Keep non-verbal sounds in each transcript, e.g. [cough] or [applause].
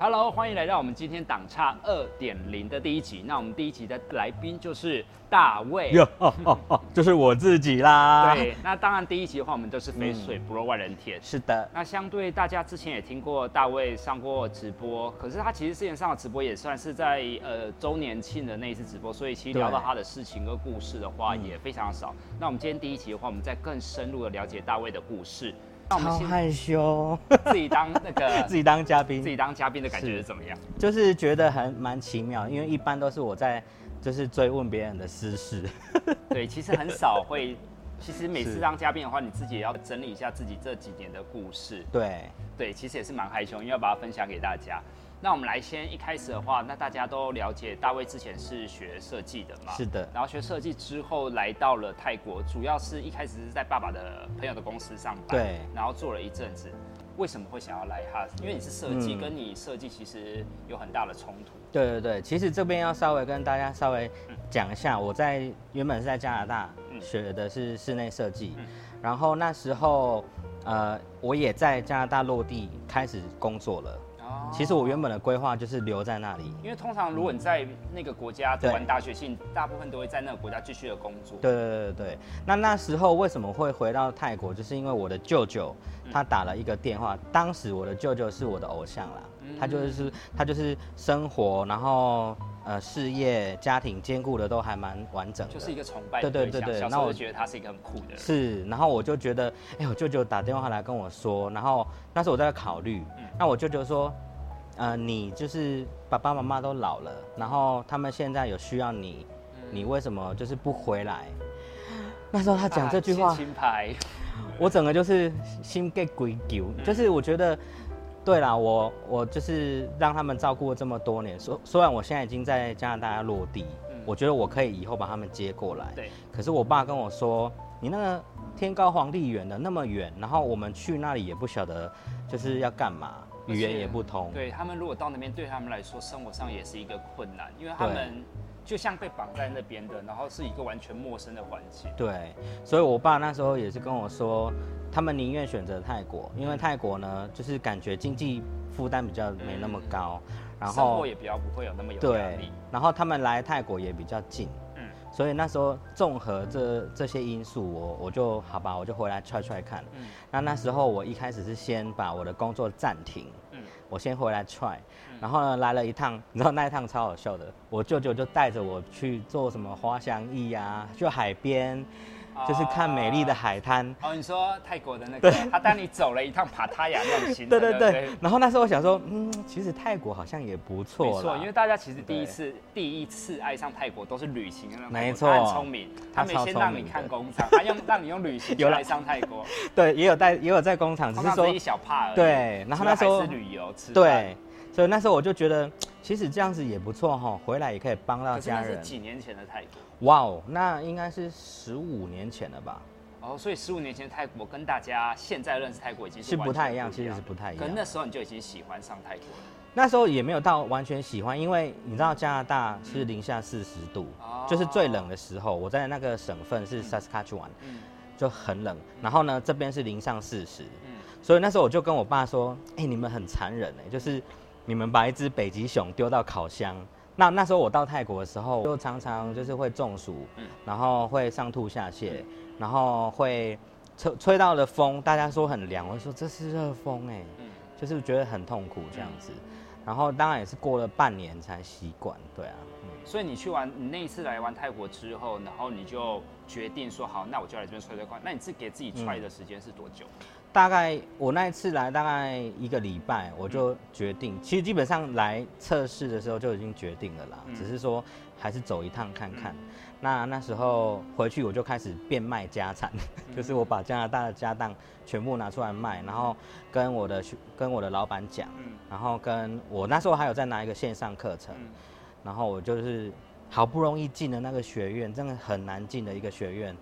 Hello，欢迎来到我们今天档差二点零的第一集。那我们第一集的来宾就是大卫。哟哦哦哦，就是我自己啦。对，那当然第一集的话，我们都是肥水不落外人田。是的，那相对大家之前也听过大卫上过直播，可是他其实之前上的直播也算是在呃周年庆的那一次直播，所以其实聊到他的事情跟故事的话也非常少。那我们今天第一集的话，我们再更深入的了解大卫的故事。超害羞，自己当那个 [laughs] 自己当嘉宾，自己当嘉宾的感觉是怎么样？就是觉得很蛮奇妙，因为一般都是我在就是追问别人的私事。[laughs] 对，其实很少会，其实每次当嘉宾的话，你自己也要整理一下自己这几年的故事。对，对，其实也是蛮害羞，因为要把它分享给大家。那我们来先一开始的话，那大家都了解大卫之前是学设计的嘛？是的。然后学设计之后来到了泰国，主要是一开始是在爸爸的朋友的公司上班。对。然后做了一阵子，为什么会想要来哈？因为你是设计，跟你设计其实有很大的冲突。对对对，其实这边要稍微跟大家稍微讲一下，我在原本是在加拿大学的是室内设计，然后那时候呃我也在加拿大落地开始工作了。其实我原本的规划就是留在那里，因为通常如果你在那个国家读完大学，性大部分都会在那个国家继续的工作。对对对对那那时候为什么会回到泰国？就是因为我的舅舅他打了一个电话，当时我的舅舅是我的偶像啦，他就是他就是生活，然后呃事业、家庭兼顾的都还蛮完整的，就是一个崇拜。对对对对，那我觉得他是一个很酷的人。是，然后我就觉得，哎，我舅舅打电话来跟我说，然后那时候我在考虑，那我舅舅说。呃，你就是爸爸妈妈都老了，然后他们现在有需要你，你为什么就是不回来？那时候他讲这句话，我整个就是心给鬼丢，就是我觉得，对啦，我我就是让他们照顾了这么多年，虽虽然我现在已经在加拿大落地，我觉得我可以以后把他们接过来，对。可是我爸跟我说，你那个天高皇帝远的那么远，然后我们去那里也不晓得就是要干嘛。语言也不通，对他们如果到那边，对他们来说生活上也是一个困难，因为他们就像被绑在那边的，然后是一个完全陌生的环境。对，所以我爸那时候也是跟我说，他们宁愿选择泰国，因为泰国呢，就是感觉经济负担比较没那么高，然后生活也比较不会有那么有压力，然后他们来泰国也比较近。所以那时候综合这这些因素，我我就好吧，我就回来踹踹看。嗯，那那时候我一开始是先把我的工作暂停。嗯，我先回来 try，，然后呢来了一趟，[laughs] 你知道那一趟超好笑的，我舅舅就带着我去做什么滑翔翼啊，去海边。就是看美丽的海滩哦。你说泰国的那个，他带你走了一趟帕塔亚那种行程。对对对。然后那时候我想说，嗯，其实泰国好像也不错。没错，因为大家其实第一次第一次爱上泰国都是旅行的那种。没错。他很聪明，他没先让你看工厂，他用让你用旅行有来上泰国。对，也有带也有在工厂，只是说一小帕而已。对，然后那时候是旅游吃。对，所以那时候我就觉得，其实这样子也不错哈，回来也可以帮到家人。是几年前的泰国。哇哦，那应该是十五年前了吧？哦，所以十五年前的泰国跟大家现在认识泰国已经是不太一样，其实是不太一样。可那时候你就已经喜欢上泰国了？那时候也没有到完全喜欢，因为你知道加拿大是零下四十度，就是最冷的时候。我在那个省份是 Saskatchewan，就很冷。然后呢，这边是零上四十，所以那时候我就跟我爸说：“哎，你们很残忍哎，就是你们把一只北极熊丢到烤箱。”那那时候我到泰国的时候，就常常就是会中暑，然后会上吐下泻，然后会吹吹到了风，大家说很凉，我说这是热风哎，就是觉得很痛苦这样子。然后当然也是过了半年才习惯，对啊。所以你去完你那一次来完泰国之后，然后你就决定说好，那我就来这边踹踹看。那你是给自己踹的时间是多久？大概我那一次来大概一个礼拜，我就决定，其实基本上来测试的时候就已经决定了啦，只是说还是走一趟看看。那那时候回去我就开始变卖家产，[laughs] 就是我把加拿大的家当全部拿出来卖，然后跟我的跟我的老板讲，然后跟我那时候还有在拿一个线上课程，然后我就是好不容易进了那个学院，真的很难进的一个学院。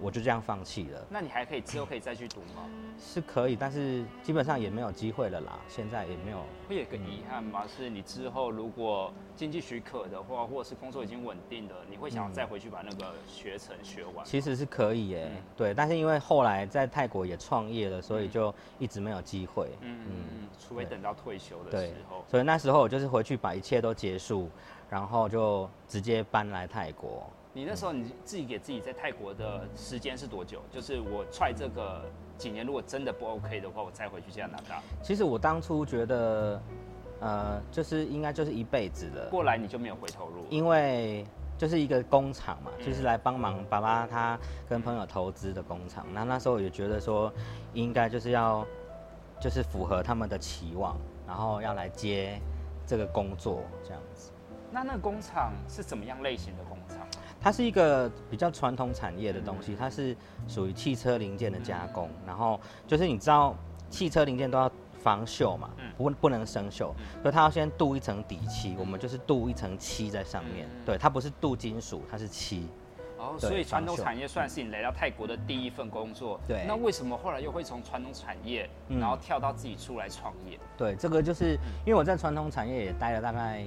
我就这样放弃了。那你还可以之后可以再去读吗？[coughs] 是可以，但是基本上也没有机会了啦。现在也没有。会有个遗憾吗？是你之后如果经济许可的话，或者是工作已经稳定的，你会想再回去把那个学程学完？其实是可以耶，对。但是因为后来在泰国也创业了，所以就一直没有机会。嗯嗯。除非等到退休的时候。所以那时候我就是回去把一切都结束，然后就直接搬来泰国。你那时候你自己给自己在泰国的时间是多久？就是我踹这个几年，如果真的不 OK 的话，我再回去加拿大。其实我当初觉得，呃，就是应该就是一辈子了。过来你就没有回头路，因为就是一个工厂嘛，就是来帮忙爸爸他跟朋友投资的工厂。那那时候也觉得说，应该就是要就是符合他们的期望，然后要来接这个工作这样子。那那个工厂是怎么样类型的工厂？它是一个比较传统产业的东西，它是属于汽车零件的加工。然后就是你知道，汽车零件都要防锈嘛，不不能生锈，所以它要先镀一层底漆。我们就是镀一层漆在上面，对，它不是镀金属，它是漆。哦，所以传统产业算是你来到泰国的第一份工作。对。那为什么后来又会从传统产业，然后跳到自己出来创业？对，这个就是因为我在传统产业也待了大概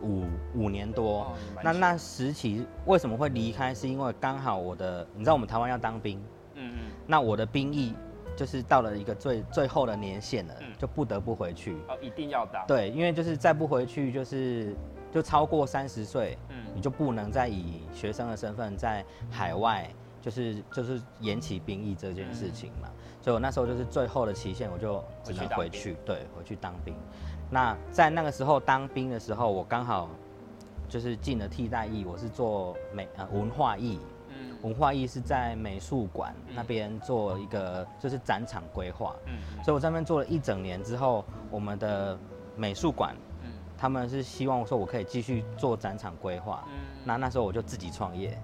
五五年多。哦。那那时期为什么会离开？是因为刚好我的，你知道我们台湾要当兵。嗯嗯。那我的兵役就是到了一个最最后的年限了，就不得不回去。哦，一定要当。对，因为就是再不回去就是。就超过三十岁，嗯，你就不能再以学生的身份在海外，就是就是延期兵役这件事情嘛。所以我那时候就是最后的期限，我就只能回去，对，回去当兵。那在那个时候当兵的时候，我刚好就是进了替代役，我是做美呃文化艺，嗯，文化艺是在美术馆那边做一个就是展场规划，嗯，所以我在那边做了一整年之后，我们的美术馆。他们是希望说，我可以继续做展场规划。嗯，那那时候我就自己创业。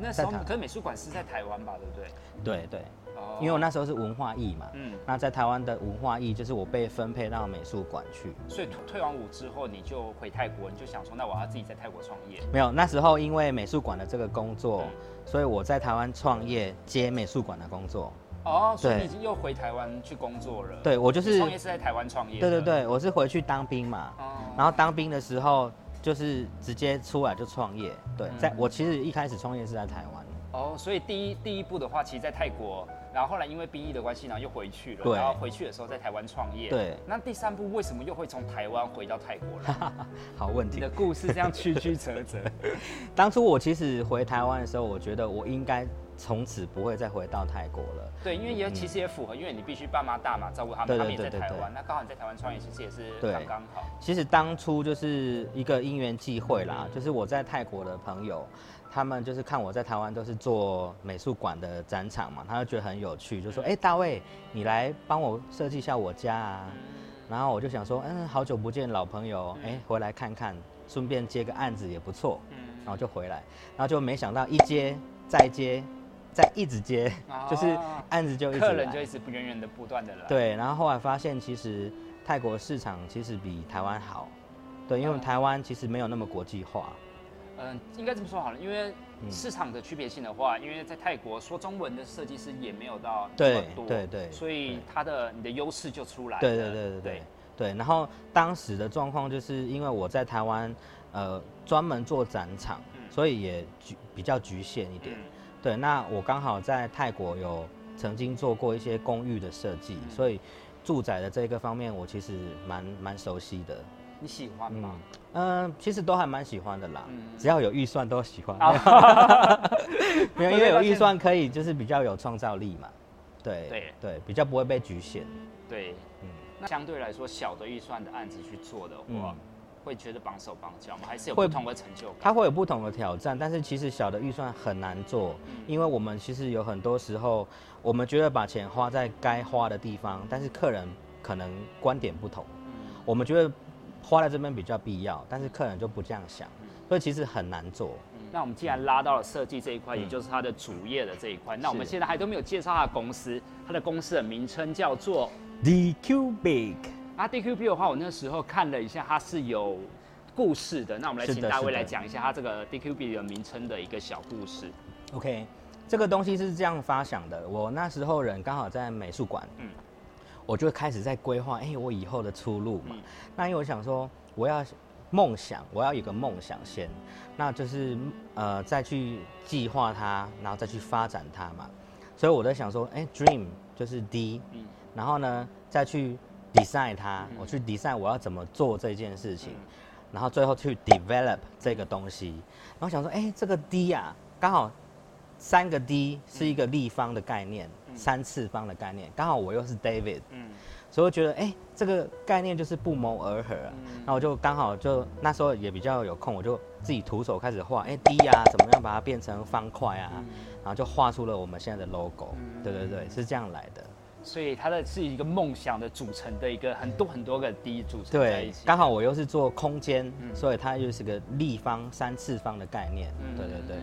那时候，可是美术馆是在台湾吧？对不对？对对。哦。因为我那时候是文化艺嘛。嗯。那在台湾的文化艺，就是我被分配到美术馆去。所以退完伍之后，你就回泰国，你就想说，那我要自己在泰国创业。没有，那时候因为美术馆的这个工作，所以我在台湾创业接美术馆的工作。哦，所以你已经又回台湾去工作了。对，我就是创业是在台湾创业。对对对，我是回去当兵嘛。哦。然后当兵的时候，就是直接出来就创业。对，在我其实一开始创业是在台湾。哦，所以第一第一步的话，其实在泰国，然后后来因为兵役的关系，然后又回去了。对。然后回去的时候在台湾创业。对。那第三步为什么又会从台湾回到泰国了？好问题。你的故事这样曲曲折折。[laughs] 当初我其实回台湾的时候，我觉得我应该。从此不会再回到泰国了。对，因为也其实也符合，因为你必须爸妈大嘛，照顾他们，他们也在台湾，那刚好你在台湾创业，其实也是刚刚好。其实当初就是一个因缘际会啦，就是我在泰国的朋友，他们就是看我在台湾都是做美术馆的展场嘛，他就觉得很有趣，就说：“哎，大卫，你来帮我设计一下我家啊。”然后我就想说：“嗯，好久不见老朋友，哎，回来看看，顺便接个案子也不错。”嗯，然后就回来，然后就没想到一接再接。在一直接，就是案子就一直客人就一直不远远的不断的来。对，然后后来发现其实泰国市场其实比台湾好，对，因为台湾其实没有那么国际化。嗯，应该这么说好了，因为市场的区别性的话，因为在泰国说中文的设计师也没有到那么多，对对，所以它的你的优势就出来。对对对对对对。然后当时的状况就是因为我在台湾，呃，专门做展场，所以也局比较局限一点。对，那我刚好在泰国有曾经做过一些公寓的设计，所以住宅的这个方面我其实蛮蛮熟悉的。你喜欢吗？嗯，其实都还蛮喜欢的啦，只要有预算都喜欢。没有，[laughs] 因为有预算可以就是比较有创造力嘛。对对对，比较不会被局限。对，嗯，那相对来说小的预算的案子去做的话。会觉得绑手绑脚吗？还是有不同的成就感？它会有不同的挑战，但是其实小的预算很难做，因为我们其实有很多时候，我们觉得把钱花在该花的地方，但是客人可能观点不同。我们觉得花在这边比较必要，但是客人就不这样想，所以其实很难做。那我们既然拉到了设计这一块，也就是它的主业的这一块，那我们现在还都没有介绍它的公司，它的公司的名称叫做 The Cubic。啊，DQB 的话，我那时候看了一下，它是有故事的。那我们来请大卫来讲一下它这个 DQB 的名称的一个小故事。OK，这个东西是这样发想的，我那时候人刚好在美术馆，嗯，我就开始在规划，哎，我以后的出路嘛。那因为我想说，我要梦想，我要有个梦想先，那就是呃再去计划它，然后再去发展它嘛。所以我在想说，哎，dream 就是 D，嗯，然后呢再去 design 它，我去 design 我要怎么做这件事情，然后最后去 develop 这个东西，然后想说，哎，这个 D 呀，刚好。三个 D 是一个立方的概念，三次方的概念，刚好我又是 David，嗯，所以我觉得哎，这个概念就是不谋而合啊。那我就刚好就那时候也比较有空，我就自己徒手开始画，哎，D 啊，怎么样把它变成方块啊？然后就画出了我们现在的 logo。对对对，是这样来的。所以它的是一个梦想的组成的一个很多很多个第一组成在一起。刚好我又是做空间，所以它又是个立方三次方的概念。对对对。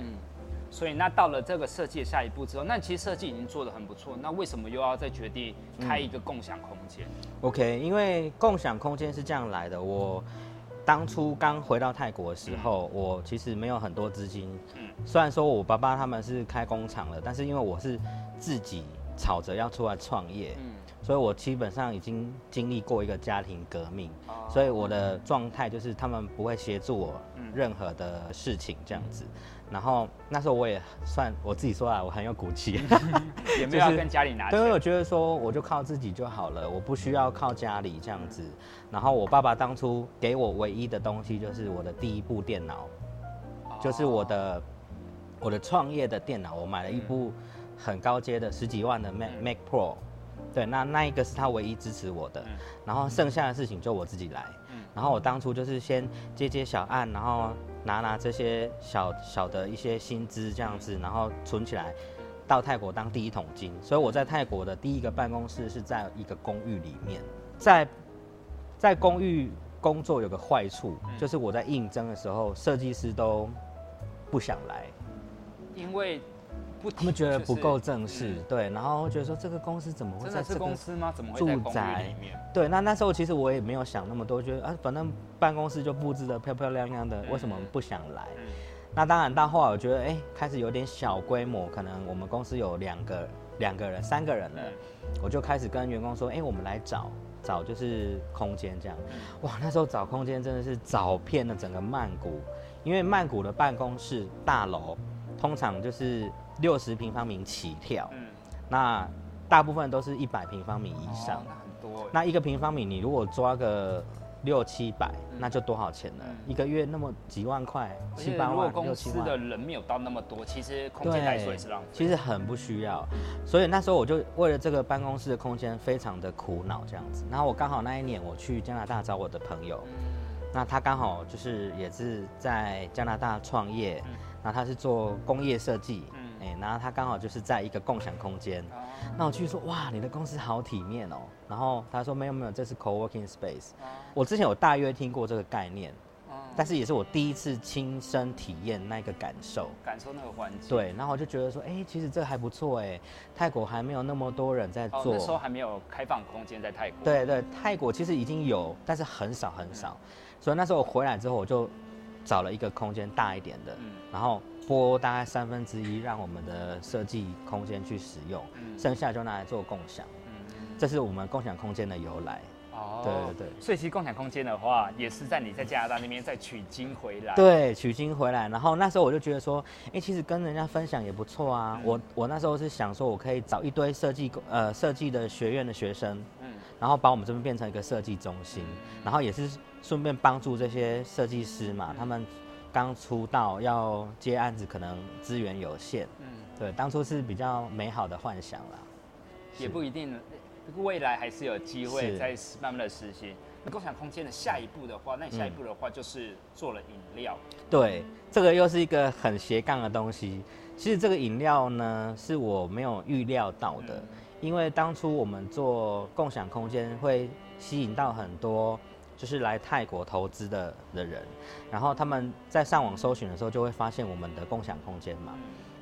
所以那到了这个设计的下一步之后，那其实设计已经做的很不错，那为什么又要再决定开一个共享空间？OK，因为共享空间是这样来的。我当初刚回到泰国的时候，我其实没有很多资金。嗯。虽然说我爸爸他们是开工厂的，但是因为我是自己吵着要出来创业，嗯，所以我基本上已经经历过一个家庭革命，所以我的状态就是他们不会协助我任何的事情这样子。然后那时候我也算我自己说啊，我很有骨气，[laughs] 也没有跟家里拿。对，我觉得说我就靠自己就好了，我不需要靠家里这样子。然后我爸爸当初给我唯一的东西就是我的第一部电脑，就是我的我的创业的电脑，我买了一部很高阶的十几万的 Mac Mac Pro。对，那那一个是他唯一支持我的，然后剩下的事情就我自己来。然后我当初就是先接接小案，然后。拿拿这些小小的一些薪资这样子，然后存起来，到泰国当第一桶金。所以我在泰国的第一个办公室是在一个公寓里面。在在公寓工作有个坏处，就是我在应征的时候，设计师都不想来，因为。他们觉得不够正式，对，然后觉得说这个公司怎么会在这个公司吗？怎么会在公寓里面？对，那那时候其实我也没有想那么多，觉得啊，反正办公室就布置的漂漂亮亮的，为什么不想来？那当然到后来我觉得，哎，开始有点小规模，可能我们公司有两个两个人、三个人了，我就开始跟员工说，哎，我们来找找就是空间这样。哇，那时候找空间真的是找遍了整个曼谷，因为曼谷的办公室大楼通常就是。六十平方米起跳，嗯，那大部分都是一百平方米以上，那很多。那一个平方米，你如果抓个六七百，那就多少钱呢？一个月那么几万块，七八万、公司的人没有到那么多，其实空间来说也是浪费。其实很不需要，所以那时候我就为了这个办公室的空间非常的苦恼这样子。然后我刚好那一年我去加拿大找我的朋友，那他刚好就是也是在加拿大创业，那他是做工业设计。然后他刚好就是在一个共享空间，那我去说哇，你的公司好体面哦。然后他说没有没有，这是 co-working space。我之前有大约听过这个概念，但是也是我第一次亲身体验那个感受，感受那个环境。对，然后我就觉得说，哎，其实这还不错哎。泰国还没有那么多人在做，那时候还没有开放空间在泰国。对对，泰国其实已经有，但是很少很少。所以那时候我回来之后，我就找了一个空间大一点的，然后。拨大概三分之一，让我们的设计空间去使用，剩下就拿来做共享。这是我们共享空间的由来。哦，对对对。所以其实共享空间的话，也是在你在加拿大那边再取经回来。对，取经回来，然后那时候我就觉得说，哎，其实跟人家分享也不错啊。我我那时候是想说，我可以找一堆设计呃设计的学院的学生，嗯，然后把我们这边变成一个设计中心，然后也是顺便帮助这些设计师嘛，他们。刚出道要接案子，可能资源有限。嗯，对，当初是比较美好的幻想啦，也不一定，未来还是有机会再慢慢的实现。那共享空间的下一步的话，那你下一步的话就是做了饮料。对，这个又是一个很斜杠的东西。其实这个饮料呢，是我没有预料到的，因为当初我们做共享空间会吸引到很多。就是来泰国投资的的人，然后他们在上网搜寻的时候，就会发现我们的共享空间嘛。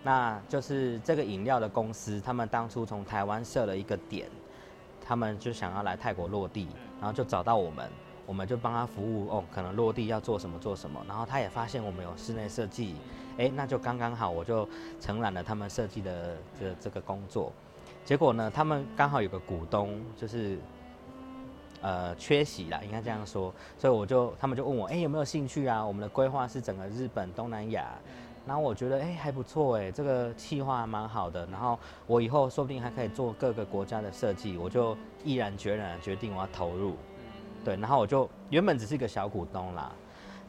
那就是这个饮料的公司，他们当初从台湾设了一个点，他们就想要来泰国落地，然后就找到我们，我们就帮他服务哦，可能落地要做什么做什么，然后他也发现我们有室内设计，哎，那就刚刚好，我就承揽了他们设计的这这个工作。结果呢，他们刚好有个股东就是呃缺席啦，应该这样说，所以我就他们就问我，哎，有没有兴趣啊？我们的规划是整个日本东南亚，然后我觉得哎还不错哎，这个计划蛮好的，然后我以后说不定还可以做各个国家的设计，我就毅然决然决定我要投入。对，然后我就原本只是一个小股东啦，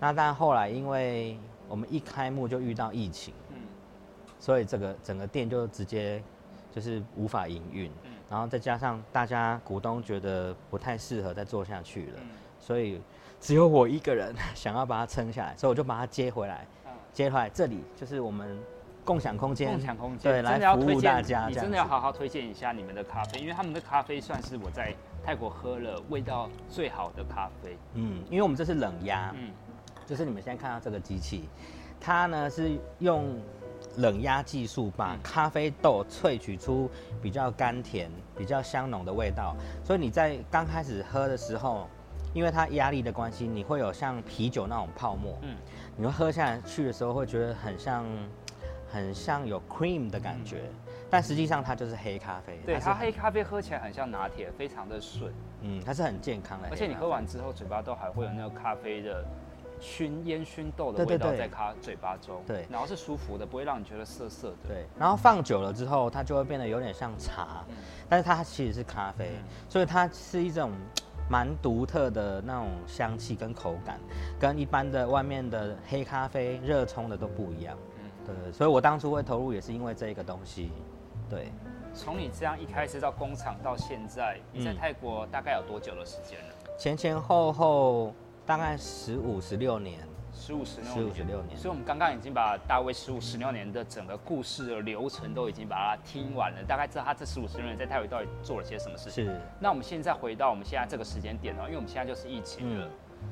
那但后来因为我们一开幕就遇到疫情，嗯，所以这个整个店就直接就是无法营运，嗯，然后再加上大家股东觉得不太适合再做下去了，所以只有我一个人 [laughs] 想要把它撑下来，所以我就把它接回来，接回来这里就是我们共享空间，共享空间，对，来服务大家，你真的要好好推荐一下你们的咖啡，因为他们的咖啡算是我在。泰国喝了味道最好的咖啡，嗯，因为我们这是冷压，嗯，就是你们现在看到这个机器，它呢是用冷压技术把咖啡豆萃取出比较甘甜、比较香浓的味道，所以你在刚开始喝的时候，因为它压力的关系，你会有像啤酒那种泡沫，嗯，你会喝下去的时候会觉得很像，很像有 cream 的感觉。但实际上它就是黑咖啡，对它黑咖啡喝起来很像拿铁，非常的顺，嗯，它是很健康的，而且你喝完之后嘴巴都还会有那个咖啡的熏烟熏豆的味道在它嘴巴中，对，然后是舒服的，不会让你觉得涩涩的，对，然后放久了之后它就会变得有点像茶，但是它其实是咖啡，所以它是一种蛮独特的那种香气跟口感，跟一般的外面的黑咖啡热冲的都不一样，嗯，对，所以我当初会投入也是因为这个东西。对，从你这样一开始到工厂到现在，你在泰国大概有多久的时间了？前前后后大概十五十六年，十五十六十五十六年。所以，我们刚刚已经把大卫十五十六年的整个故事的流程都已经把它听完了，大概知道他这十五十六年在泰国到底做了些什么事情。是。那我们现在回到我们现在这个时间点哦，因为我们现在就是疫情了。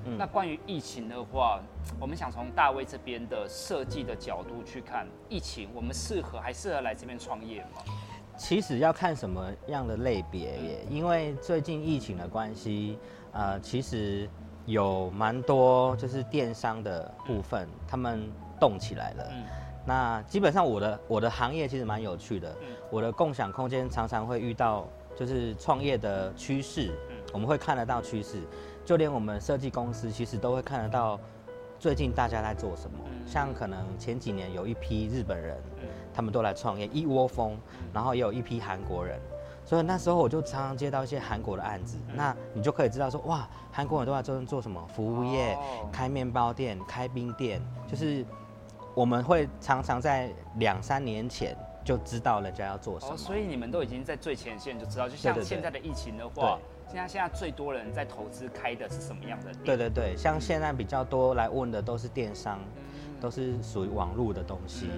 嗯那关于疫情的话，我们想从大卫这边的设计的角度去看疫情，我们适合还适合来这边创业吗？其实要看什么样的类别耶，因为最近疫情的关系，呃，其实有蛮多就是电商的部分，他们动起来了。嗯。那基本上我的我的行业其实蛮有趣的，我的共享空间常常会遇到就是创业的趋势，我们会看得到趋势。就连我们设计公司，其实都会看得到最近大家在做什么。像可能前几年有一批日本人，他们都来创业，一窝蜂，然后也有一批韩国人，所以那时候我就常常接到一些韩国的案子。那你就可以知道说，哇，韩国人都在做做什么？服务业，开面包店，开冰店，就是我们会常常在两三年前就知道人家要做什么。所以你们都已经在最前线就知道，就像现在的疫情的话。现在现在最多人在投资开的是什么样的？对对对，像现在比较多来问的都是电商，都是属于网络的东西，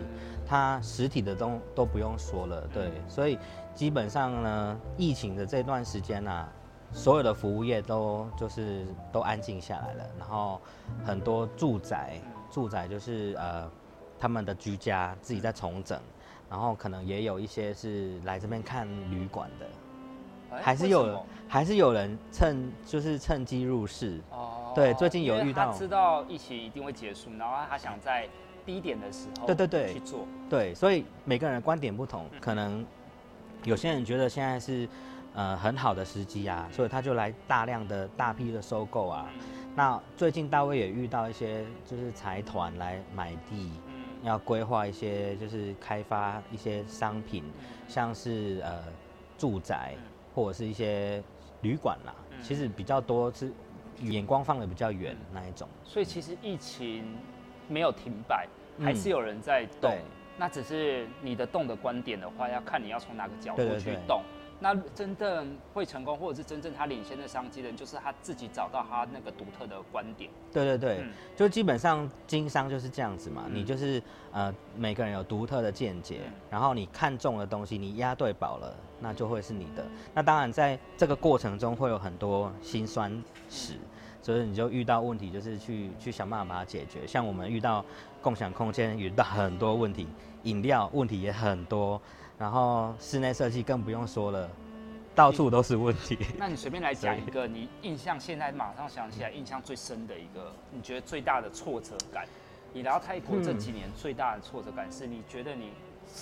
它实体的都都不用说了。对，所以基本上呢，疫情的这段时间呢，所有的服务业都就是都安静下来了，然后很多住宅住宅就是呃他们的居家自己在重整，然后可能也有一些是来这边看旅馆的。还是有，还是有人趁就是趁机入市哦。对，最近有遇到，他知道疫情一定会结束，然后他想在低点的时候，对对对，去做。对，所以每个人的观点不同，可能有些人觉得现在是呃很好的时机啊，所以他就来大量的大批的收购啊。那最近大卫也遇到一些就是财团来买地，要规划一些就是开发一些商品，像是呃住宅。或者是一些旅馆啦，其实比较多是眼光放的比较远那一种。所以其实疫情没有停摆，还是有人在动。那只是你的动的观点的话，要看你要从哪个角度去动。那真正会成功，或者是真正他领先的商机的人，就是他自己找到他那个独特的观点。对对对，就基本上经商就是这样子嘛。你就是呃，每个人有独特的见解，然后你看中的东西，你押对宝了，那就会是你的。那当然在这个过程中会有很多辛酸史，所以你就遇到问题，就是去去想办法把它解决。像我们遇到共享空间遇到很多问题，饮料问题也很多。然后室内设计更不用说了，到处都是问题。那你随便来讲一个，[laughs] 你印象现在马上想起来印象最深的一个，你觉得最大的挫折感？你来到泰国这几年最大的挫折感是你觉得你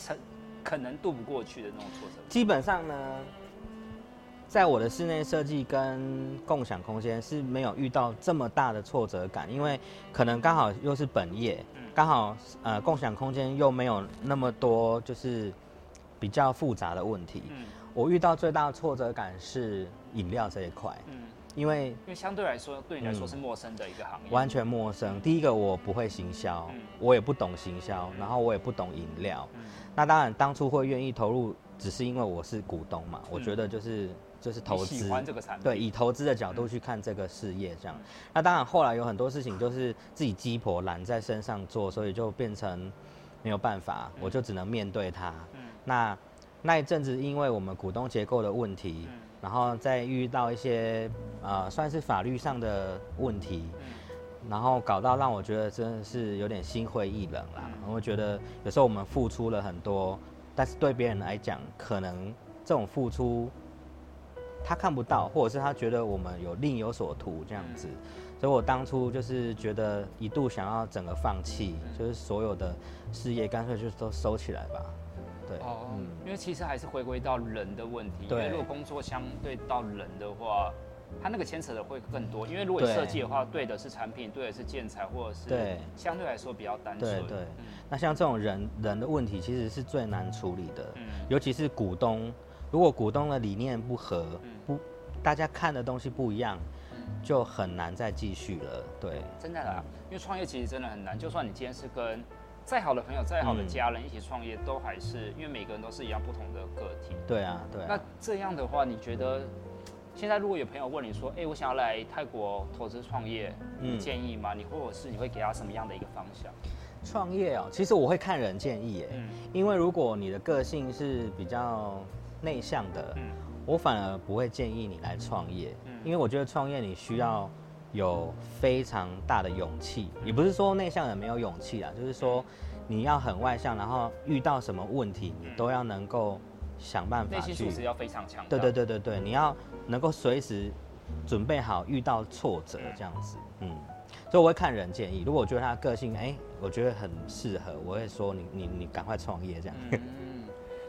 可可能渡不过去的那种挫折？基本上呢，在我的室内设计跟共享空间是没有遇到这么大的挫折感，因为可能刚好又是本业，刚好呃共享空间又没有那么多就是比较复杂的问题。我遇到最大的挫折感是饮料这一块。因为因为相对来说，对你来说是陌生的一个行业，完全陌生。第一个我不会行销，我也不懂行销，然后我也不懂饮料。那当然当初会愿意投入，只是因为我是股东嘛。我觉得就是就是投资，喜欢这个产品，对，以投资的角度去看这个事业这样。那当然后来有很多事情就是自己鸡婆懒在身上做，所以就变成没有办法，我就只能面对它。那那一阵子因为我们股东结构的问题。然后再遇到一些呃，算是法律上的问题，然后搞到让我觉得真的是有点心灰意冷啦。我觉得有时候我们付出了很多，但是对别人来讲，可能这种付出他看不到，或者是他觉得我们有另有所图这样子。所以我当初就是觉得一度想要整个放弃，就是所有的事业干脆就都收起来吧。对哦，嗯，因为其实还是回归到人的问题。因为，如果工作相对到人的话，他那个牵扯的会更多。因为如果设计的话，对的是产品，对的是建材，或者是对相对来说比较单纯。对对。那像这种人人的问题，其实是最难处理的。嗯。尤其是股东，如果股东的理念不合，不，大家看的东西不一样，就很难再继续了。对。真的啦，因为创业其实真的很难。就算你今天是跟再好的朋友，再好的家人一起创业，都还是因为每个人都是一样不同的个体。对啊，对。那这样的话，你觉得现在如果有朋友问你说：“哎，我想要来泰国投资创业，你建议吗？”你或者是你会给他什么样的一个方向？创业哦，其实我会看人建议，哎，因为如果你的个性是比较内向的，嗯，我反而不会建议你来创业，嗯，因为我觉得创业你需要。有非常大的勇气，也不是说内向人没有勇气啊，就是说你要很外向，然后遇到什么问题，你都要能够想办法。内心素质要非常强。对对对对对，你要能够随时准备好遇到挫折这样子，嗯，所以我会看人建议，如果我觉得他个性，哎，我觉得很适合，我会说你你你赶快创业这样。嗯，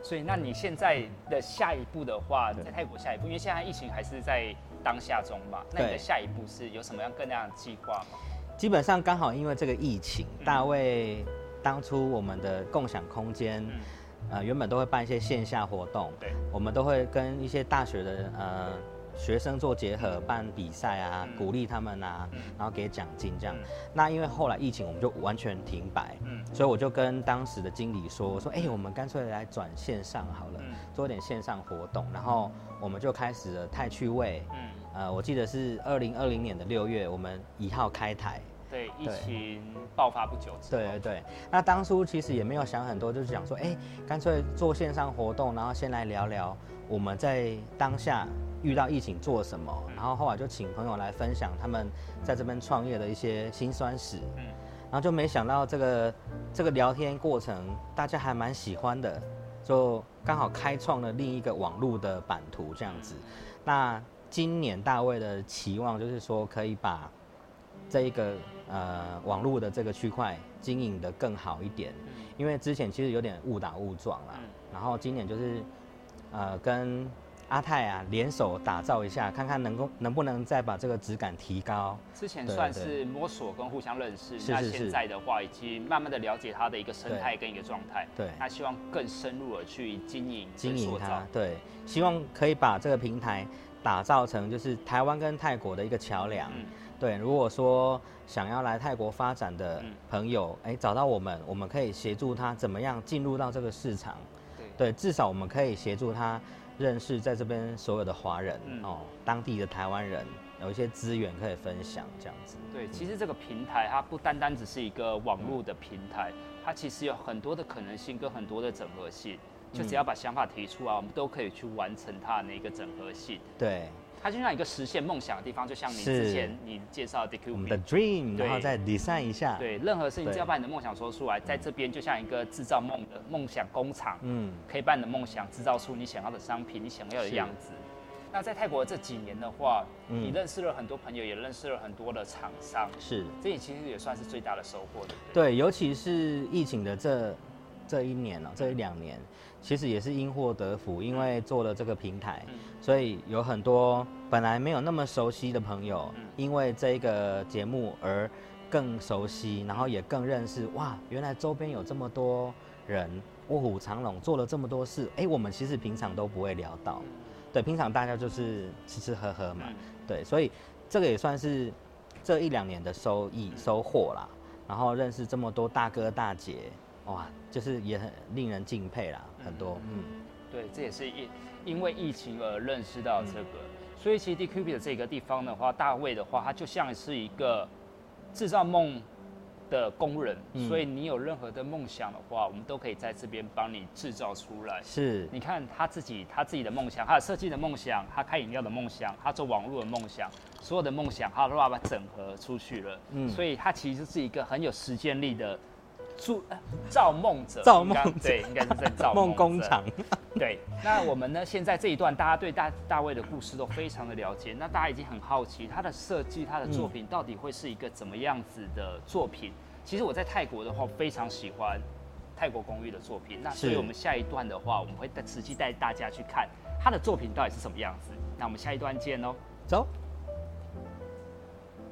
所以那你现在的下一步的话，在泰国下一步，因为现在疫情还是在。当下中嘛，那你的下一步是有什么样更样的计划吗？基本上刚好因为这个疫情，大卫当初我们的共享空间，呃，原本都会办一些线下活动，对，我们都会跟一些大学的呃学生做结合，办比赛啊，鼓励他们啊，然后给奖金这样。那因为后来疫情，我们就完全停摆，嗯，所以我就跟当时的经理说，我说，哎，我们干脆来转线上好了，做点线上活动，然后我们就开始了太趣味，嗯。呃，我记得是二零二零年的六月，我们一号开台。对，疫情爆发不久。对对对。那当初其实也没有想很多，就是想说，哎，干脆做线上活动，然后先来聊聊我们在当下遇到疫情做什么，然后后来就请朋友来分享他们在这边创业的一些辛酸史。嗯。然后就没想到这个这个聊天过程，大家还蛮喜欢的，就刚好开创了另一个网络的版图这样子。那。今年大卫的期望就是说，可以把这一个呃网络的这个区块经营的更好一点，因为之前其实有点误打误撞啦。然后今年就是呃跟阿泰啊联手打造一下，看看能够能不能再把这个质感提高。之前算是摸索跟互相认识，那现在的话已经慢慢的了解它的一个生态跟一个状态。对，那希望更深入的去经营经营它。对，希望可以把这个平台。打造成就是台湾跟泰国的一个桥梁，对。如果说想要来泰国发展的朋友，哎，找到我们，我们可以协助他怎么样进入到这个市场，对，至少我们可以协助他认识在这边所有的华人哦，当地的台湾人，有一些资源可以分享这样子。对，其实这个平台它不单单只是一个网络的平台，它其实有很多的可能性跟很多的整合性。就只要把想法提出啊，我们都可以去完成它的那个整合性。对，它就像一个实现梦想的地方，就像你之前你介绍的 DQ，的 dream，然后再 design 一下。对，任何事情只要把你的梦想说出来，在这边就像一个制造梦的梦想工厂，嗯，可以把你的梦想制造出你想要的商品，你想要的样子。那在泰国这几年的话，你认识了很多朋友，也认识了很多的厂商，是，这也其实也算是最大的收获，对不对？对，尤其是疫情的这这一年了，这一两年，其实也是因祸得福，因为做了这个平台，所以有很多本来没有那么熟悉的朋友，因为这个节目而更熟悉，然后也更认识，哇，原来周边有这么多人。卧虎藏龙做了这么多事，哎，我们其实平常都不会聊到，对，平常大家就是吃吃喝喝嘛，对，所以这个也算是这一两年的收益收获啦。然后认识这么多大哥大姐，哇，就是也很令人敬佩啦，很多，嗯，对，这也是因因为疫情而认识到这个，所以其实 DQB 的这个地方的话，大卫的话，他就像是一个制造梦。的工人，所以你有任何的梦想的话，我们都可以在这边帮你制造出来。是，你看他自己，他自己的梦想，他的设计的梦想，他开饮料的梦想，他做网络的梦想，所有的梦想，他都把它整合出去了。嗯，所以他其实是一个很有实践力的。造造梦者，造梦对，应该是在造梦工厂。[laughs] 对，那我们呢？现在这一段，大家对大大卫的故事都非常的了解。那大家已经很好奇，他的设计，他的作品到底会是一个怎么样子的作品？其实我在泰国的话，非常喜欢泰国公寓的作品。那所以我们下一段的话，我们会带实际带大家去看他的作品到底是什么样子。那我们下一段见喽，走。